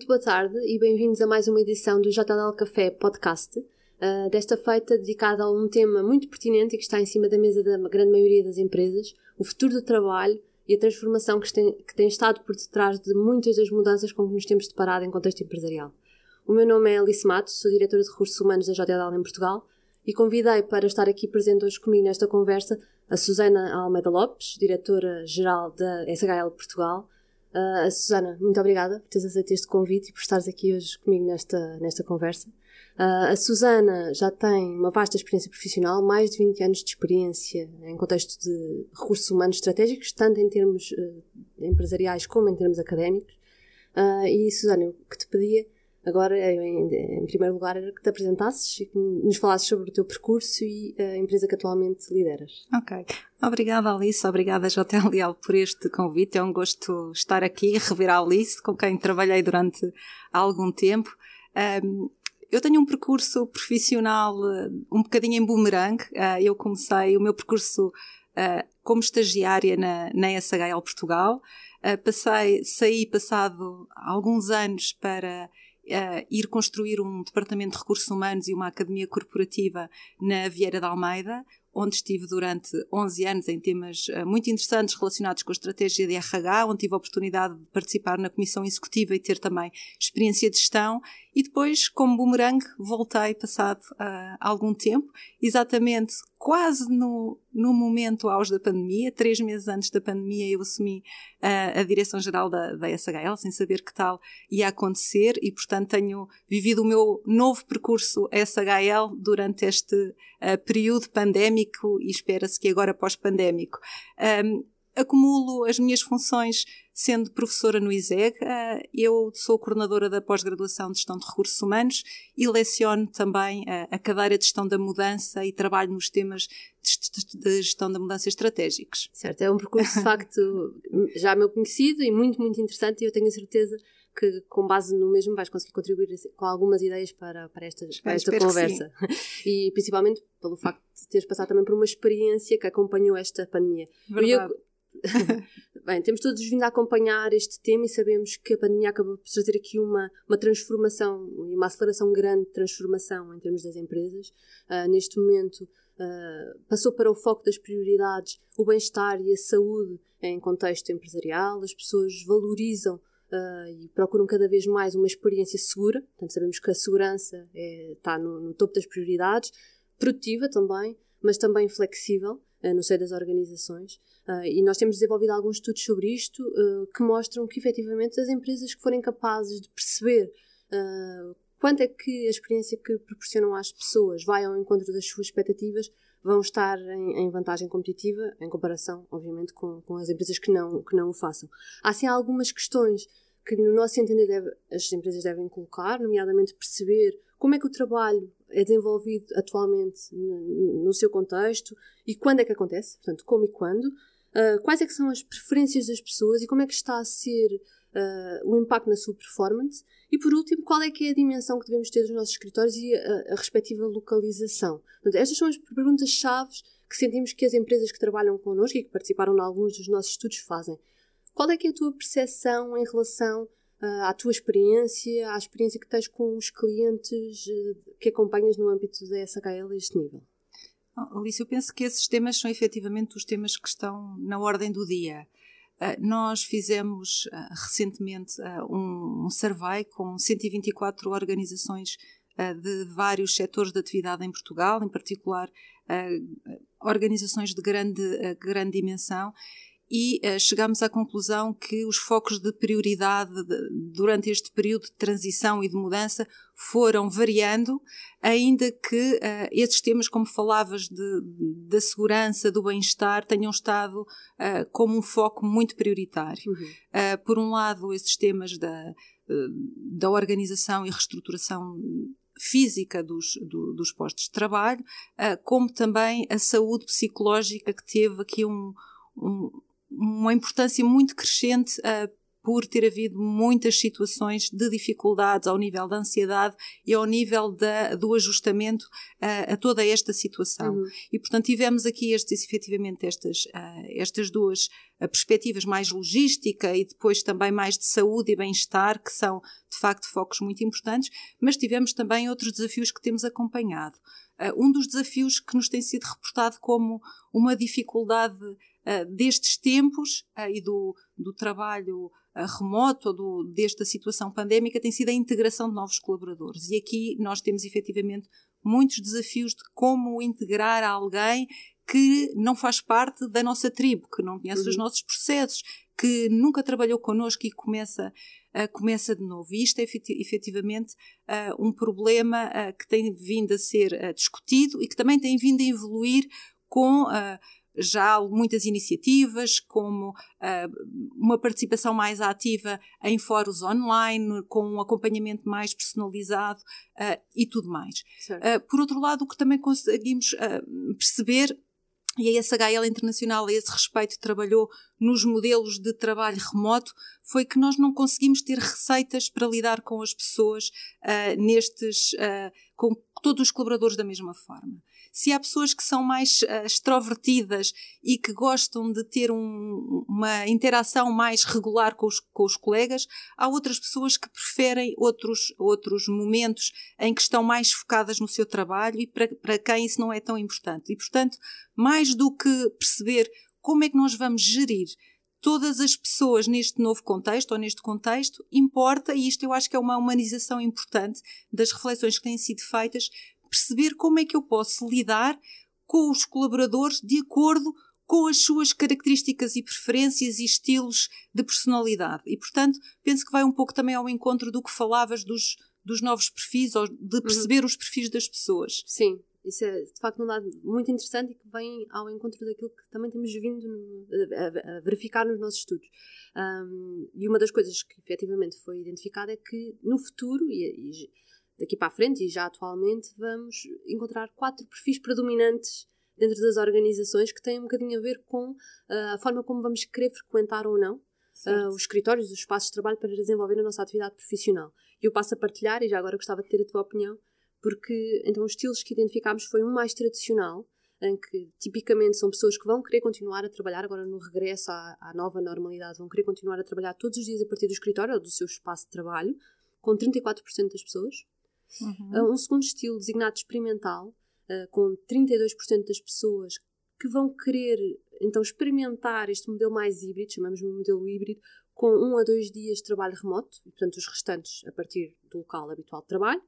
muito boa tarde e bem-vindos a mais uma edição do JL Café Podcast. Uh, desta feita dedicada a um tema muito pertinente e que está em cima da mesa da grande maioria das empresas, o futuro do trabalho e a transformação que tem, que tem estado por detrás de muitas das mudanças com que nos temos deparado em contexto empresarial. O meu nome é Alice Matos, sou diretora de Recursos Humanos da JL em Portugal e convidei para estar aqui presente hoje comigo nesta conversa a Susana Almeida Lopes, diretora-geral da SHL Portugal, Uh, Susana, muito obrigada por teres aceito este convite e por estares aqui hoje comigo nesta, nesta conversa. Uh, a Susana já tem uma vasta experiência profissional, mais de 20 anos de experiência em contexto de recursos humanos estratégicos, tanto em termos uh, empresariais como em termos académicos. e, Susana, o que te pedia Agora, em, em, primeiro lugar, era que te apresentasses e que nos falasses sobre o teu percurso e a empresa que atualmente lideras. Ok. Obrigada, Alice. Obrigada, JL Leal, por este convite. É um gosto estar aqui e rever a Alice, com quem trabalhei durante algum tempo. Um, eu tenho um percurso profissional uh, um bocadinho em boomerang. Uh, eu comecei o meu percurso uh, como estagiária na, na SHL Portugal. passei, saí passado alguns anos para uh, ir construir um departamento de recursos humanos e uma academia corporativa na Vieira da Almeida, onde estive durante 11 anos em temas uh, muito interessantes relacionados com a estratégia de RH, onde tive a oportunidade de participar na comissão executiva e ter também experiência de gestão. E depois, como boomerang, voltei passado uh, algum tempo, exatamente quase no, no momento auge da pandemia, três meses antes da pandemia, eu assumi uh, a direção-geral da, da SHL, sem saber que tal ia acontecer, e portanto tenho vivido o meu novo percurso SHL durante este uh, período pandémico e espera-se que agora pós-pandémico. Um, acumulo as minhas funções sendo professora no ISEG. Eh, eu sou coordenadora da pós-graduação de Gestão de Recursos Humanos e leciono também eh, a cadeira de Gestão da Mudança e trabalho nos temas de gestão da mudança estratégicos. Certo, é um percurso de facto já meu conhecido e muito, muito interessante e eu tenho a certeza que com base no mesmo vais conseguir contribuir com algumas ideias para, para esta, para esta conversa. E principalmente pelo facto de teres passado também por uma experiência que acompanhou esta pandemia. Verdade. Eu, Bem, temos todos vindo a acompanhar este tema e sabemos que a pandemia acabou por trazer aqui uma, uma transformação e uma aceleração grande de transformação em termos das empresas. Uh, neste momento, uh, passou para o foco das prioridades o bem-estar e a saúde em contexto empresarial. As pessoas valorizam uh, e procuram cada vez mais uma experiência segura. Portanto, sabemos que a segurança é, está no, no topo das prioridades, produtiva também, mas também flexível no seio das organizações. Uh, e nós temos desenvolvido alguns estudos sobre isto uh, que mostram que, efetivamente, as empresas que forem capazes de perceber uh, quanto é que a experiência que proporcionam às pessoas vai ao encontro das suas expectativas, vão estar em, em vantagem competitiva, em comparação, obviamente, com, com, as empresas que não, que não o façam. Há, sim, algumas questões que, no nosso entender, deve, as empresas devem colocar, nomeadamente perceber como é que o trabalho é desenvolvido atualmente no, seu contexto e quando é que acontece, portanto, como e quando, uh, quais é que são as preferências das pessoas e como é que está a ser uh, o impacto na sua performance e, por último, qual é que é a dimensão que devemos ter dos nossos escritórios e a, a respectiva localização. Portanto, estas são as perguntas-chave que sentimos que as empresas que trabalham connosco e que participaram em alguns dos nossos estudos fazem. Qual é que é a tua percepção em relação à tua experiência, à experiência que tens com os clientes uh, que acompanhas no âmbito da SHL a este nível? Alice, eu penso que esses temas são efetivamente os temas que estão na ordem do dia. Uh, nós fizemos recentemente um, survey com 124 organizações de vários setores de atividade em Portugal, em particular organizações de grande, grande dimensão, e uh, chegamos à conclusão que os focos de prioridade de, durante este período de transição e de mudança foram variando, ainda que uh, esses temas, como falavas, de, da segurança, do bem-estar, tenham estado uh, como um foco muito prioritário. Uhum. por um lado, esses temas da, da organização e reestruturação física dos, do, dos postos de trabalho, como também a saúde psicológica que teve aqui um, um uma importância muito crescente uh, por ter havido muitas situações de dificuldades ao nível da ansiedade e ao nível da, do ajustamento uh, a toda esta situação. Uhum. E, portanto, tivemos aqui estes, efetivamente estas, uh, estas duas uh, perspectivas, mais logística e depois também mais de saúde e bem-estar, que são, de facto, focos muito importantes, mas tivemos também outros desafios que temos acompanhado. um dos desafios que nos tem sido reportado como uma dificuldade destes tempos e do, do trabalho remoto ou do, desta situação pandémica tem sido a integração de novos colaboradores. E aqui nós temos efetivamente muitos desafios de como integrar alguém que não faz parte da nossa tribo, que não conhece uhum. os nossos processos, que nunca trabalhou connosco e começa, uh, começa de novo. E isto é efetivamente uh, um problema uh, que tem vindo a ser discutido e que também tem vindo a evoluir com já há muitas iniciativas, como uh, uma participação mais ativa em fóruns online, com um acompanhamento mais personalizado uh, e tudo mais. Uh, por outro lado, o que também conseguimos perceber e a SHL Internacional a esse respeito trabalhou nos modelos de trabalho remoto foi que nós não conseguimos ter receitas para lidar com as pessoas uh, nestes, uh, com todos os colaboradores da mesma forma se há pessoas que são mais uh, extrovertidas e que gostam de ter um, uma interação mais regular com os, com os colegas, há outras pessoas que preferem outros, outros momentos em que estão mais focadas no seu trabalho e para, para quem isso não é tão importante. E, portanto, mais do que perceber como é que nós vamos gerir todas as pessoas neste novo contexto ou neste contexto, importa, e isto eu acho que é uma humanização importante das reflexões que têm sido feitas, perceber como é que eu posso lidar com os colaboradores de acordo com as suas características e preferências e estilos de personalidade. E, portanto, penso que vai um pouco também ao encontro do que falavas dos, dos novos perfis, ou de uhum. perceber uhum. os perfis das pessoas. Sim, isso é de facto um dado muito interessante e que vem ao encontro daquilo que também temos vindo a, a verificar nos nossos estudos. Um, e uma das coisas que efetivamente foi identificada é que no futuro, e, e daqui para a frente e já atualmente vamos encontrar quatro perfis predominantes dentro das organizações que têm um bocadinho a ver com uh, a forma como vamos querer frequentar ou não uh, os escritórios, os espaços de trabalho para desenvolver a nossa atividade profissional. E eu passo a partilhar, e já agora gostava de ter a tua opinião, porque então os estilos que identificámos foi um mais tradicional, em que tipicamente são pessoas que vão querer continuar a trabalhar agora no regresso à, à nova normalidade, vão querer continuar a trabalhar todos os dias a partir do escritório ou do seu espaço de trabalho, com 34% das pessoas. Uhum. Uh, um segundo estilo designado experimental, uh, com 32% das pessoas que vão querer então experimentar este modelo mais híbrido, chamamos de um modelo híbrido, com um a dois dias de trabalho remoto, e portanto os restantes a partir do local habitual de trabalho.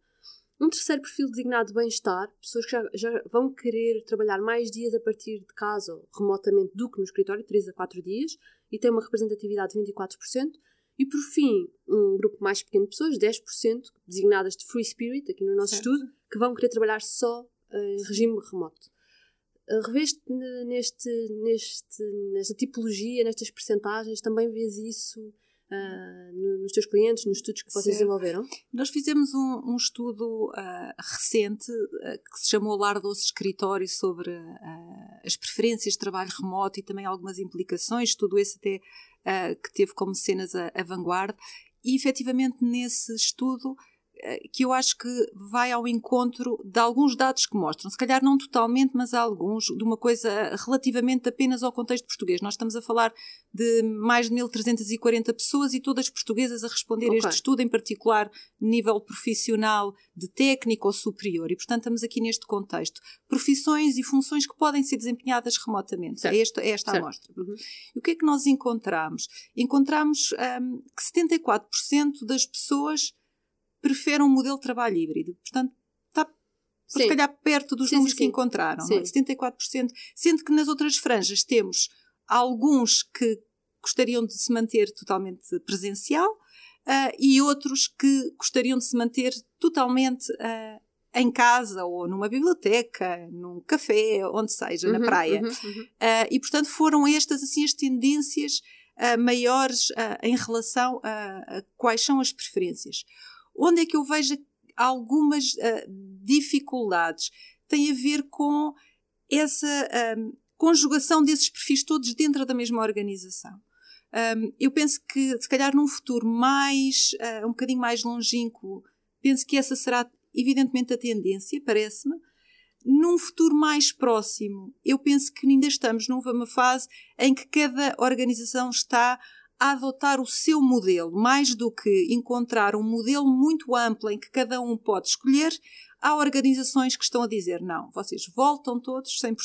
Um terceiro perfil designado bem-estar, pessoas que já, já, vão querer trabalhar mais dias a partir de casa, remotamente, do que no escritório, 3 a 4 dias, e tem uma representatividade de 24%. E por fim, um grupo mais pequeno de pessoas, 10%, designadas de Free Spirit, aqui no nosso certo. estudo, que vão querer trabalhar só eh, em regime remoto. Eh, reveste neste, neste, nesta tipologia, nestas percentagens, também vês isso Uh, nos teus clientes, nos estudos que vocês certo. desenvolveram? Nós fizemos um, um estudo uh, recente uh, que se chamou Lar Doce Escritório sobre as preferências de trabalho remoto e também algumas implicações, tudo esse até que teve como cenas a, a vanguarda, e efetivamente nesse estudo que eu acho que vai ao encontro de alguns dados que mostram, se calhar não totalmente, mas alguns, de uma coisa relativamente apenas ao contexto português. Nós estamos a falar de mais de 1340 pessoas e todas portuguesas a responder okay. a este estudo, em particular nível profissional de técnico ou superior. E, portanto, estamos aqui neste contexto. Profissões e funções que podem ser desempenhadas remotamente. Certo. É esta, é esta a amostra. Uhum. E o que é que nós encontramos? Encontramos um, que 74% das pessoas preferem um modelo de trabalho híbrido. Portanto, está se calhar perto dos sim, números sim, que encontraram, sim. É? 74%, sendo que nas outras franjas temos alguns que gostariam de se manter totalmente presencial uh, e outros que gostariam de se manter totalmente uh, em casa ou numa biblioteca, num café, onde seja, uhum, na praia. Uhum, uhum. Uh, e portanto foram estas assim as tendências maiores em relação a, a quais são as preferências. Onde é que eu vejo algumas uh, dificuldades? Tem a ver com essa uh, conjugação desses perfis todos dentro da mesma organização. Um, eu penso que, se calhar, num futuro mais, uh, um bocadinho mais longínquo, penso que essa será, evidentemente, a tendência, parece-me. Num futuro mais próximo, eu penso que ainda estamos numa fase em que cada organização está a adotar o seu modelo, mais do que encontrar um modelo muito amplo em que cada um pode escolher, há organizações que estão a dizer não, vocês voltam todos 100%.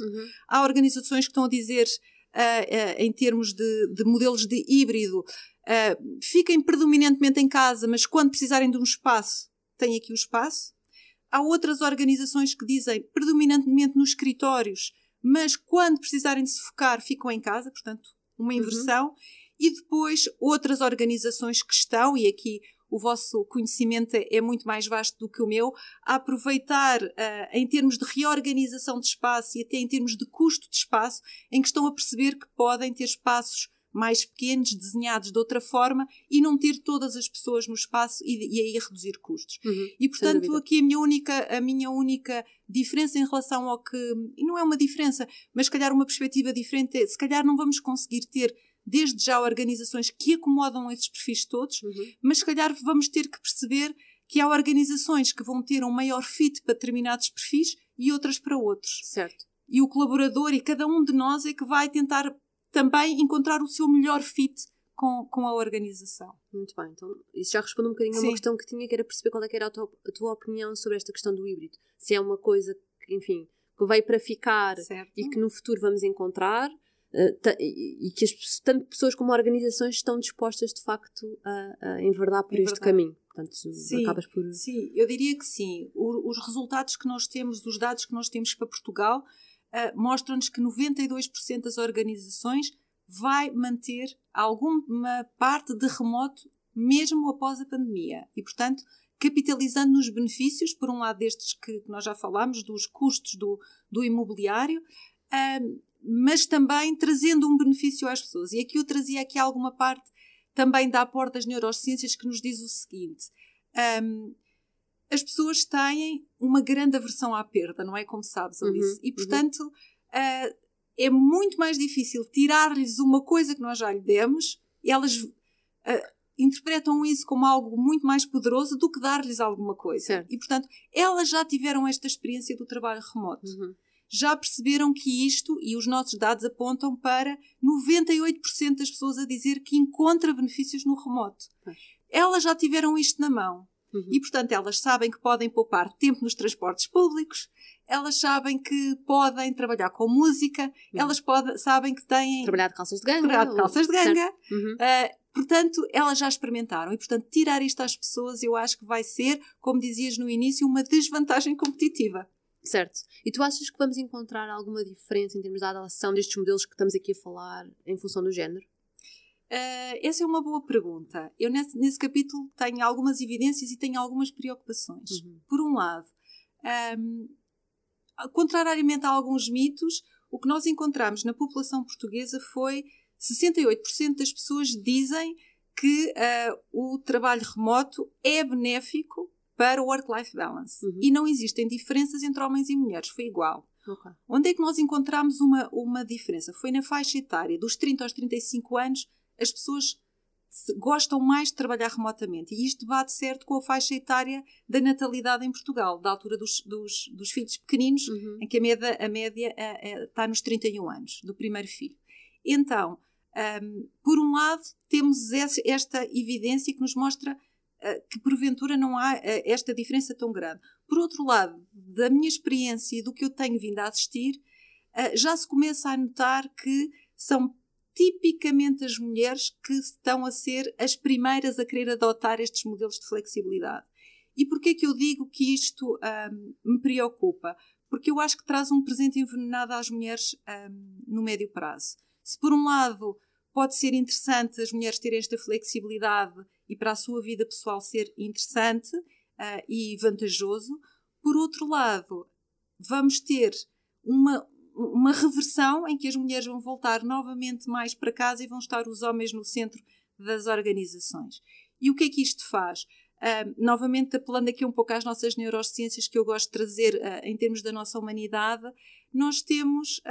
Uhum. Há organizações que estão a dizer, uh, uh, em termos de, de, modelos de híbrido, uh, fiquem predominantemente em casa, mas quando precisarem de um espaço, têm aqui o espaço. Há outras organizações que dizem predominantemente nos escritórios, mas quando precisarem de se focar, ficam em casa, portanto, uma uhum. inversão. Uhum. E depois outras organizações que estão, e aqui o vosso conhecimento é, muito mais vasto do que o meu, a aproveitar uh, em termos de reorganização de espaço e até em termos de custo de espaço, em que estão a perceber que podem ter espaços mais pequenos, desenhados de outra forma e não ter todas as pessoas no espaço e, e aí reduzir custos. Uhum, e portanto, aqui a minha única, a minha única diferença em relação ao que, e não é uma diferença, mas se calhar uma perspectiva diferente é, se calhar não vamos conseguir ter desde já organizações que acomodam esses perfis todos, uhum. mas se calhar vamos ter que perceber que há organizações que vão ter um maior fit para determinados perfis e outras para outros. Certo. E o colaborador e cada um de nós é que vai tentar também encontrar o seu melhor fit com, com a organização. Muito bem, então isso já responde um bocadinho a uma questão que tinha, que era perceber qual é era a tua, a tua opinião sobre esta questão do híbrido. Se é uma coisa que, enfim, que veio para ficar certo. e que no futuro vamos encontrar, e que as, tanto pessoas como organizações estão dispostas de facto a, a enverdar por é este caminho. Portanto, sim, acabas por. Sim, eu diria que sim. O, os resultados que nós temos, os dados que nós temos para Portugal, uh, mostram-nos que 92% das organizações vai manter alguma parte de remoto mesmo após a pandemia. E, portanto, capitalizando nos benefícios, por um lado destes que nós já falámos, dos custos do, do imobiliário, uh, mas também trazendo um benefício às pessoas. E aqui eu trazia aqui alguma parte também da aporte das neurociências que nos diz o seguinte. Um, as pessoas têm uma grande aversão à perda, não é? Como sabes, Alice. Uhum, e, uhum. portanto, uhum. uh, é muito mais difícil tirar-lhes uma coisa que nós já lhe demos, e elas uh, interpretam isso como algo muito mais poderoso do que dar-lhes alguma coisa. Certo. E, portanto, elas já tiveram esta experiência do trabalho remoto. Uhum já perceberam que isto, e os nossos dados apontam para 98% das pessoas a dizer que encontra benefícios no remoto. Elas já tiveram isto na mão. Uhum. E, portanto, elas sabem que podem poupar tempo nos transportes públicos, elas sabem que podem trabalhar com música, uhum. elas podem, sabem que têm. Trabalhar de calças de ganga. Trabalhar de calças de ganga. Uhum. Uh, portanto, elas já experimentaram. E, portanto, tirar isto às pessoas, eu acho que vai ser, como dizias no início, uma desvantagem competitiva. Certo. E tu achas que vamos encontrar alguma diferença em termos da adoção destes modelos que estamos aqui a falar em função do género? Uh, essa é uma boa pergunta. Eu, nesse, nesse, capítulo, tenho algumas evidências e tenho algumas preocupações. Uhum. Por um lado, um, contrariamente a alguns mitos, o que nós encontramos na população portuguesa foi 68% das pessoas dizem que uh, o trabalho remoto é benéfico para o work-life balance. Uhum. E não existem diferenças entre homens e mulheres, foi igual. Okay. Onde é que nós encontramos uma, uma diferença? Foi na faixa etária, dos 30 aos 35 anos, as pessoas gostam mais de trabalhar remotamente. E isto bate certo com a faixa etária da natalidade em Portugal, da altura dos, dos, dos filhos pequeninos, uhum. em que a média, a média é, é, está nos 31 anos, do primeiro filho. Então, um, por um lado, temos esta evidência que nos mostra eh, que porventura não há eh, esta diferença tão grande. Por outro lado, da minha experiência e do que eu tenho vindo a assistir, eh, já se começa a notar que são tipicamente as mulheres que estão a ser as primeiras a querer adotar estes modelos de flexibilidade. E porquê que eu digo que isto me preocupa? Porque eu acho que traz um presente envenenado às mulheres um, no médio prazo. Se por um lado pode ser interessante as mulheres terem esta flexibilidade e para a sua vida pessoal ser interessante uh, e vantajoso. Por outro lado, vamos ter uma, uma reversão em que as mulheres vão voltar novamente mais para casa e vão estar os homens no centro das organizações. E o que é que isto faz? Uh, novamente, apelando aqui um pouco às nossas neurociências que eu gosto de trazer uh, em termos da nossa humanidade, nós temos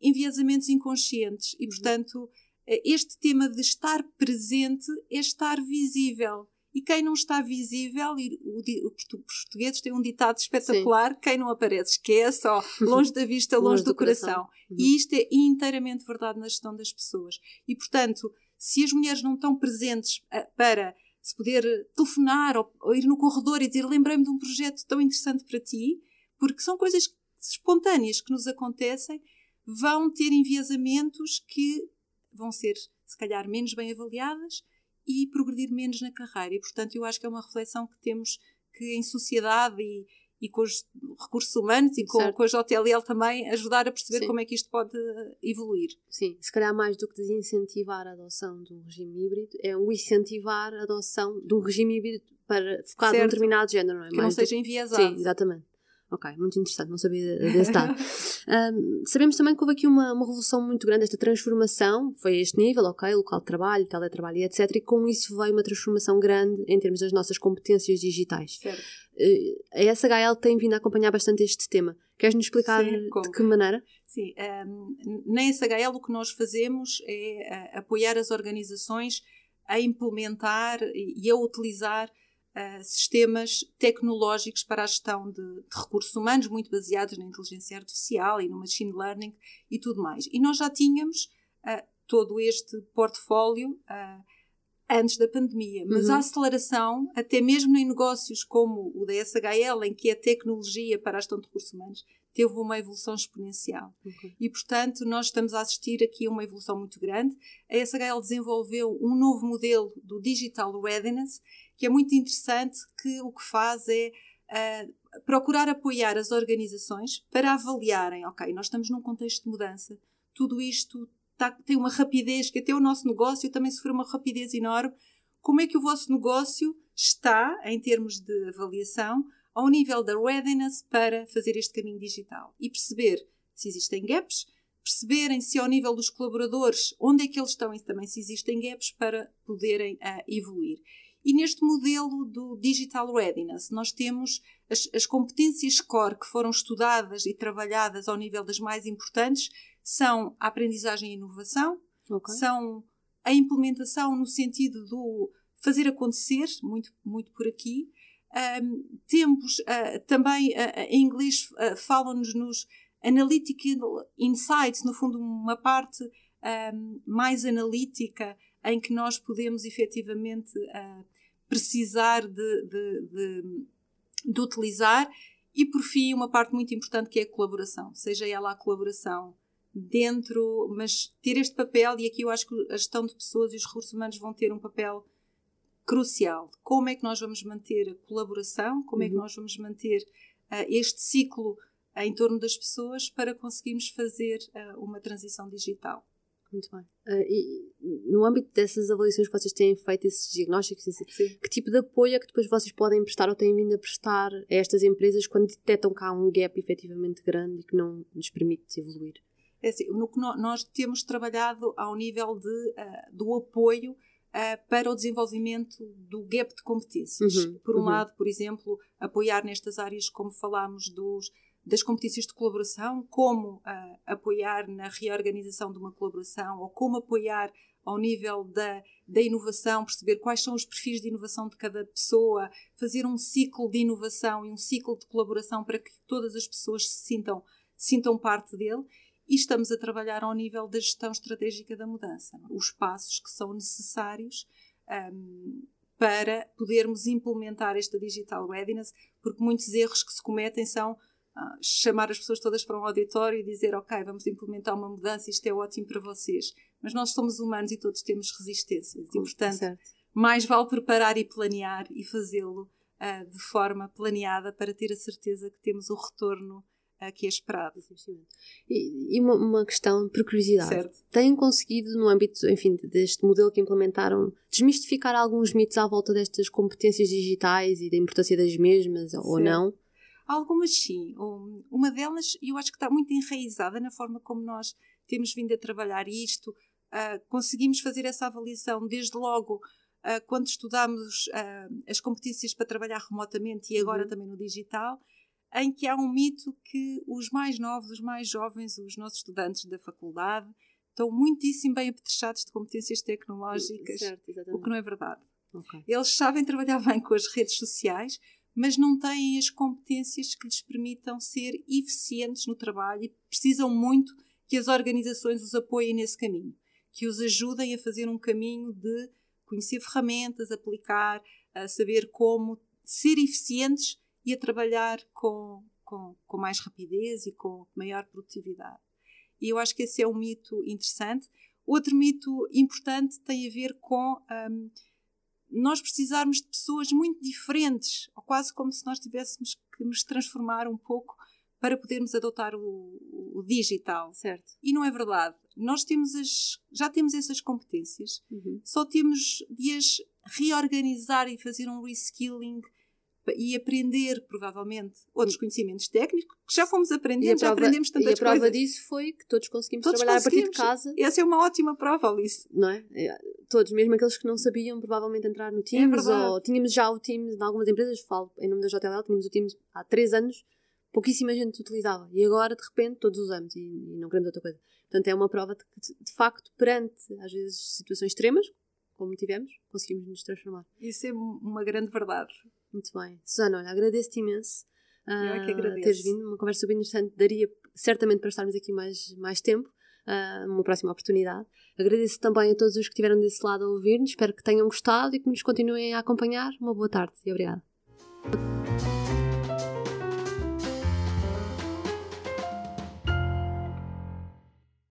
enviesamentos inconscientes e, portanto, este tema de estar presente é estar visível. E quem não está visível, e os portugueses têm um ditado espetacular: Sim. quem não aparece esquece, ó, longe da vista, longe, longe do, do, coração. coração. Uhum. E isto é inteiramente verdade na gestão das pessoas. E, portanto, se as mulheres não estão presentes eh, para se poder telefonar ou, ou ir no corredor e dizer lembrei-me de um projeto tão interessante para ti, porque são coisas espontâneas que nos acontecem, vão ter enviesamentos que vão ser, se calhar, menos bem avaliadas e progredir menos na carreira. E, portanto, eu acho que é uma reflexão que temos que, em sociedade e, e com os recursos humanos e com, com a JLL também, ajudar a perceber Sim. como é que isto pode evoluir. Sim, se calhar mais do que desincentivar a adoção de um regime híbrido, é o incentivar a adoção de um regime híbrido para, focado certo. num determinado género, não é? Que mais não seja enviesado. Sim, exatamente. Ok, muito interessante, não sabia desse dado. um, sabemos também que houve aqui uma, uma revolução muito grande, esta transformação, foi a este nível, ok, local de trabalho, teletrabalho etc. E com isso veio uma transformação grande em termos das nossas competências digitais. Certo. Uh, a SHL tem vindo a acompanhar bastante este tema. Queres-nos explicar Sim, de que maneira? Sim, um, na SHL o que nós fazemos é uh, apoiar as organizações a implementar e a utilizar uh, sistemas tecnológicos para a gestão de, de, recursos humanos, muito baseados na inteligência artificial e no machine learning e tudo mais. E nós já tínhamos uh, todo este portfólio uh, antes da pandemia, mas uhum. a aceleração, até mesmo em negócios como o da SHL, em que é tecnologia para a gestão de recursos humanos, teve uma evolução exponencial. Okay. E, portanto, nós estamos a assistir aqui a uma evolução muito grande. A SHL desenvolveu um novo modelo do Digital Readiness, que é muito interessante, que o que faz é uh, procurar apoiar as organizações para avaliarem, ok, nós estamos num contexto de mudança, tudo isto tá, tem uma rapidez, que até o nosso negócio também sofreu uma rapidez enorme. Como é que o vosso negócio está, em termos de avaliação, ao nível da readiness para fazer este caminho digital e perceber se existem gaps, perceberem se ao nível dos colaboradores onde é que eles estão e também se existem gaps para poderem uh, evoluir. E neste modelo do Digital Readiness, nós temos as, as, competências core que foram estudadas e trabalhadas ao nível das mais importantes, são a aprendizagem e inovação, okay. são a implementação no sentido do fazer acontecer, muito, muito por aqui, um, temos uh, também, uh, em inglês, uh, falam-nos nos Analytical Insights, no fundo, uma parte um, mais analítica em que nós podemos efetivamente precisar de, de, de, de, utilizar. E, por fim, uma parte muito importante que é a colaboração, seja ela a colaboração dentro, mas ter este papel, e aqui eu acho que a gestão de pessoas e os recursos humanos vão ter um papel crucial. Como é que nós vamos manter a colaboração? Como uhum. é que uhum. nós vamos manter uh, este ciclo em torno das pessoas para conseguirmos fazer uh, uma transição digital? Muito bem. e no âmbito dessas avaliações que vocês têm feito, esses diagnósticos, que tipo de apoio é que depois vocês podem prestar ou têm vindo a prestar a estas empresas quando detectam que há um gap efetivamente grande e que não nos permite evoluir? É assim, no que nós temos trabalhado ao nível de, do apoio uh, para o desenvolvimento do gap de competências. Uhum, por um uhum. lado, por exemplo, apoiar nestas áreas, como falámos, dos, das competências de colaboração, como uh, apoiar na reorganização de uma colaboração ou como apoiar ao nível da, da inovação, perceber quais são os perfis de inovação de cada pessoa, fazer um ciclo de inovação e um ciclo de colaboração para que todas as pessoas se sintam, sintam parte dele e estamos a trabalhar ao nível da gestão estratégica da mudança, é? os passos que são necessários um, para podermos implementar esta digital readiness, porque muitos erros que se cometem são uh, chamar as pessoas todas para um auditório e dizer, ok, vamos implementar uma mudança, isto é ótimo para vocês. Mas nós somos humanos e todos temos resistências, e portanto, certo. mais vale preparar e planear e fazê-lo uh, de forma planeada para ter a certeza que temos o retorno que é esperado. E, e uma, uma, questão, por curiosidade, certo. têm conseguido, no âmbito enfim, deste modelo que implementaram, desmistificar alguns mitos à volta destas competências digitais e da importância das mesmas, certo. ou não? Algumas sim. Uma delas, eu acho que está muito enraizada na forma como nós temos vindo a trabalhar isto. Uh, conseguimos fazer essa avaliação desde logo uh, quando estudámos uh, as competências para trabalhar remotamente e agora uhum. também no digital em que há um mito que os mais novos, os mais jovens, os nossos estudantes da faculdade, estão muitíssimo bem apetrechados de competências tecnológicas, certo, o que não é verdade. Okay. Eles sabem trabalhar bem com as redes sociais, mas não têm as competências que lhes permitam ser eficientes no trabalho e precisam muito que as organizações os apoiem nesse caminho, que os ajudem a fazer um caminho de conhecer ferramentas, aplicar, a saber como ser eficientes e a trabalhar com, com, com mais rapidez e com maior produtividade. E eu acho que esse é um mito interessante. Outro mito importante tem a ver com um, nós precisarmos de pessoas muito diferentes, ou quase como se nós tivéssemos que nos transformar um pouco para podermos adotar o, o digital. Certo. E não é verdade. Nós temos as, já temos essas competências, uhum. só temos de as reorganizar e fazer um reskilling e aprender, provavelmente, outros conhecimentos técnicos que já fomos aprendendo, já aprendemos tantas coisas. E a prova coisas. disso foi que todos conseguimos todos trabalhar conseguimos. a partir de casa. Essa é uma ótima prova, Alice. Não é? é? Todos, mesmo aqueles que não sabiam provavelmente entrar no Teams, é ou tínhamos já o Teams em algumas empresas, falo em nome da JLL, tínhamos o Teams há 3 anos, pouquíssima gente utilizava. E agora, de repente, todos usamos e, e não queremos outra coisa. Portanto, é uma prova de que, de facto, perante, às vezes, situações extremas, como tivemos, conseguimos nos transformar. Isso é uma grande verdade. Muito bem. Susana, olha, agradeço-te imenso. Uh, Eu que agradeço. Teres vindo, uma conversa super interessante. Daria certamente para estarmos aqui mais, mais tempo, uh, numa próxima oportunidade. Agradeço também a todos os que estiveram desse lado a ouvir-nos. Espero que tenham gostado e que nos continuem a acompanhar. Uma boa tarde e obrigada.